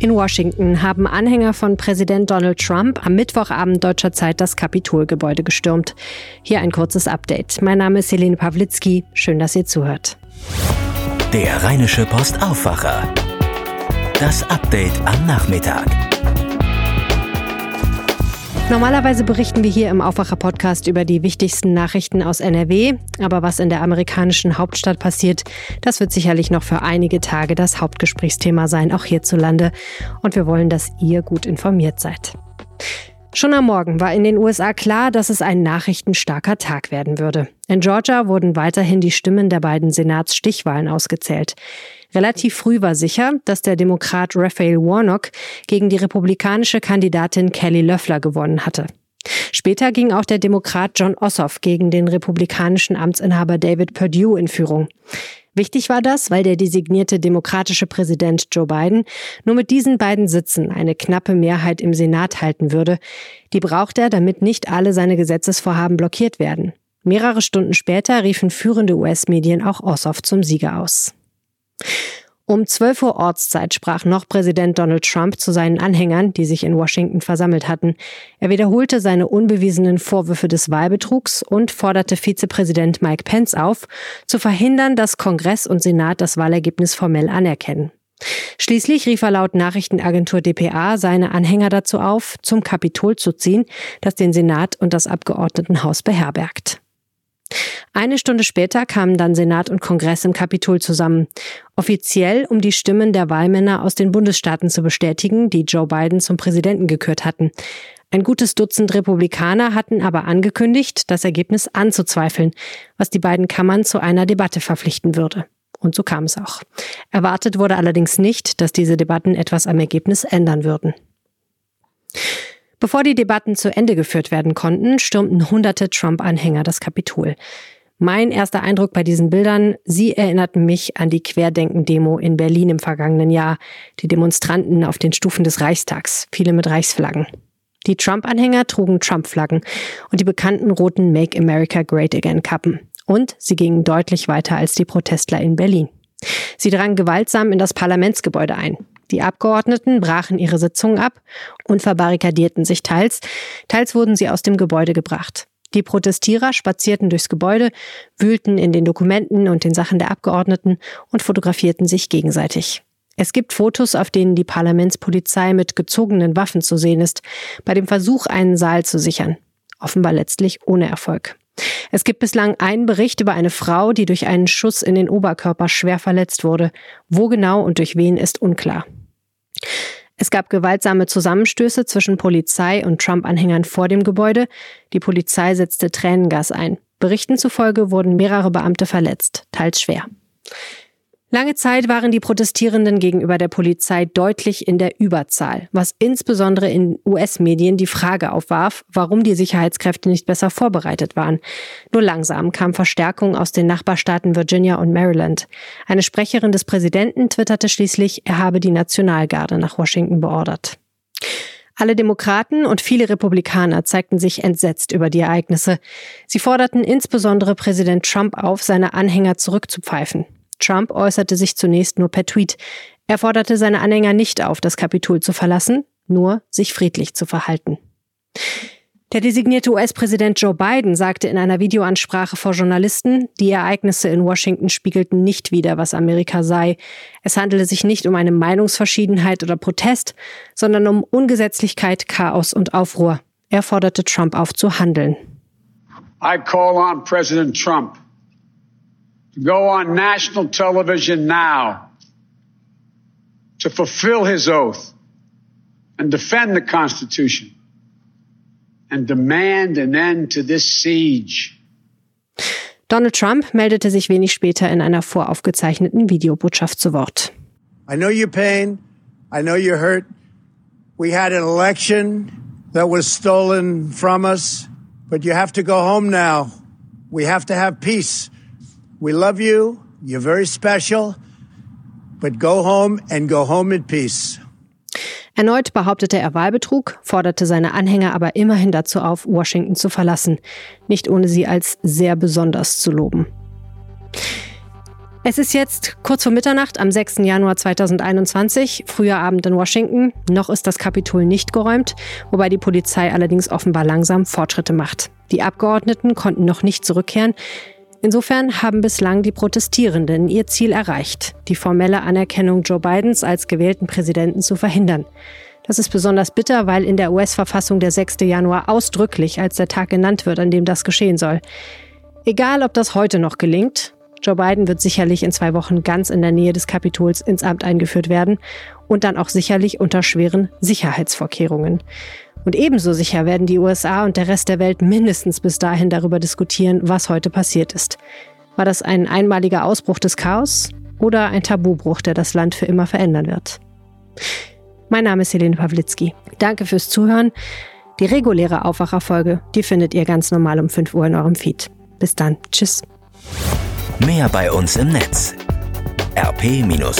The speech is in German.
In Washington haben Anhänger von Präsident Donald Trump am Mittwochabend deutscher Zeit das Kapitolgebäude gestürmt. Hier ein kurzes Update. Mein Name ist Helene Pawlitzki. Schön, dass ihr zuhört. Der Rheinische Post Aufwacher. Das Update am Nachmittag. Normalerweise berichten wir hier im Aufwacher-Podcast über die wichtigsten Nachrichten aus NRW. Aber was in der amerikanischen Hauptstadt passiert, das wird sicherlich noch für einige Tage das Hauptgesprächsthema sein, auch hierzulande. Und wir wollen, dass ihr gut informiert seid. Schon am Morgen war in den USA klar, dass es ein nachrichtenstarker Tag werden würde. In Georgia wurden weiterhin die Stimmen der beiden Senatsstichwahlen ausgezählt. Relativ früh war sicher, dass der Demokrat Raphael Warnock gegen die republikanische Kandidatin Kelly Löffler gewonnen hatte. Später ging auch der Demokrat John Ossoff gegen den republikanischen Amtsinhaber David Perdue in Führung. Wichtig war das, weil der designierte demokratische Präsident Joe Biden nur mit diesen beiden Sitzen eine knappe Mehrheit im Senat halten würde. Die braucht er, damit nicht alle seine Gesetzesvorhaben blockiert werden. Mehrere Stunden später riefen führende US-Medien auch Ossoff zum Sieger aus. Um 12 Uhr Ortszeit sprach noch Präsident Donald Trump zu seinen Anhängern, die sich in Washington versammelt hatten. Er wiederholte seine unbewiesenen Vorwürfe des Wahlbetrugs und forderte Vizepräsident Mike Pence auf, zu verhindern, dass Kongress und Senat das Wahlergebnis formell anerkennen. Schließlich rief er laut Nachrichtenagentur dpa seine Anhänger dazu auf, zum Kapitol zu ziehen, das den Senat und das Abgeordnetenhaus beherbergt. Eine Stunde später kamen dann Senat und Kongress im Kapitol zusammen. Offiziell, um die Stimmen der Wahlmänner aus den Bundesstaaten zu bestätigen, die Joe Biden zum Präsidenten gekürt hatten. Ein gutes Dutzend Republikaner hatten aber angekündigt, das Ergebnis anzuzweifeln, was die beiden Kammern zu einer Debatte verpflichten würde. Und so kam es auch. Erwartet wurde allerdings nicht, dass diese Debatten etwas am Ergebnis ändern würden. Bevor die Debatten zu Ende geführt werden konnten, stürmten hunderte Trump-Anhänger das Kapitol. Mein erster Eindruck bei diesen Bildern, sie erinnerten mich an die Querdenken-Demo in Berlin im vergangenen Jahr. Die Demonstranten auf den Stufen des Reichstags, viele mit Reichsflaggen. Die Trump-Anhänger trugen Trump-Flaggen und die bekannten roten Make America Great Again Kappen. Und sie gingen deutlich weiter als die Protestler in Berlin. Sie drangen gewaltsam in das Parlamentsgebäude ein. Die Abgeordneten brachen ihre Sitzungen ab und verbarrikadierten sich teils, teils wurden sie aus dem Gebäude gebracht. Die Protestierer spazierten durchs Gebäude, wühlten in den Dokumenten und den Sachen der Abgeordneten und fotografierten sich gegenseitig. Es gibt Fotos, auf denen die Parlamentspolizei mit gezogenen Waffen zu sehen ist, bei dem Versuch, einen Saal zu sichern. Offenbar letztlich ohne Erfolg. Es gibt bislang einen Bericht über eine Frau, die durch einen Schuss in den Oberkörper schwer verletzt wurde. Wo genau und durch wen ist unklar. Es gab gewaltsame Zusammenstöße zwischen Polizei und Trump-Anhängern vor dem Gebäude. Die Polizei setzte Tränengas ein. Berichten zufolge wurden mehrere Beamte verletzt, teils schwer. Lange Zeit waren die Protestierenden gegenüber der Polizei deutlich in der Überzahl, was insbesondere in US-Medien die Frage aufwarf, warum die Sicherheitskräfte nicht besser vorbereitet waren. Nur langsam kam Verstärkung aus den Nachbarstaaten Virginia und Maryland. Eine Sprecherin des Präsidenten twitterte schließlich, er habe die Nationalgarde nach Washington beordert. Alle Demokraten und viele Republikaner zeigten sich entsetzt über die Ereignisse. Sie forderten insbesondere Präsident Trump auf, seine Anhänger zurückzupfeifen. Trump äußerte sich zunächst nur per Tweet. Er forderte seine Anhänger nicht auf, das Kapitol zu verlassen, nur sich friedlich zu verhalten. Der designierte US-Präsident Joe Biden sagte in einer Videoansprache vor Journalisten, die Ereignisse in Washington spiegelten nicht wider, was Amerika sei. Es handele sich nicht um eine Meinungsverschiedenheit oder Protest, sondern um Ungesetzlichkeit, Chaos und Aufruhr. Er forderte Trump auf zu handeln. I call on President Trump go on national television now to fulfill his oath and defend the Constitution and demand an end to this siege. Donald Trump meldete sich wenig später in einer voraufgezeichneten Videobotschaft zu Wort. I know your pain. I know you're hurt. We had an election that was stolen from us, but you have to go home now. We have to have peace. We love you. You're very special. But go home and go home in peace. Erneut behauptete er Wahlbetrug, forderte seine Anhänger aber immerhin dazu auf, Washington zu verlassen, nicht ohne sie als sehr besonders zu loben. Es ist jetzt kurz vor Mitternacht am 6. Januar 2021, früher Abend in Washington. Noch ist das Kapitol nicht geräumt, wobei die Polizei allerdings offenbar langsam Fortschritte macht. Die Abgeordneten konnten noch nicht zurückkehren. Insofern haben bislang die Protestierenden ihr Ziel erreicht, die formelle Anerkennung Joe Bidens als gewählten Präsidenten zu verhindern. Das ist besonders bitter, weil in der US-Verfassung der 6. Januar ausdrücklich als der Tag genannt wird, an dem das geschehen soll. Egal, ob das heute noch gelingt, Joe Biden wird sicherlich in zwei Wochen ganz in der Nähe des Kapitols ins Amt eingeführt werden und dann auch sicherlich unter schweren Sicherheitsvorkehrungen. Und ebenso sicher werden die USA und der Rest der Welt mindestens bis dahin darüber diskutieren, was heute passiert ist. War das ein einmaliger Ausbruch des Chaos oder ein Tabubruch, der das Land für immer verändern wird? Mein Name ist Helene Pawlitzki. Danke fürs Zuhören. Die reguläre Aufwacherfolge, die findet ihr ganz normal um 5 Uhr in eurem Feed. Bis dann. Tschüss. Mehr bei uns im Netz rp-online.de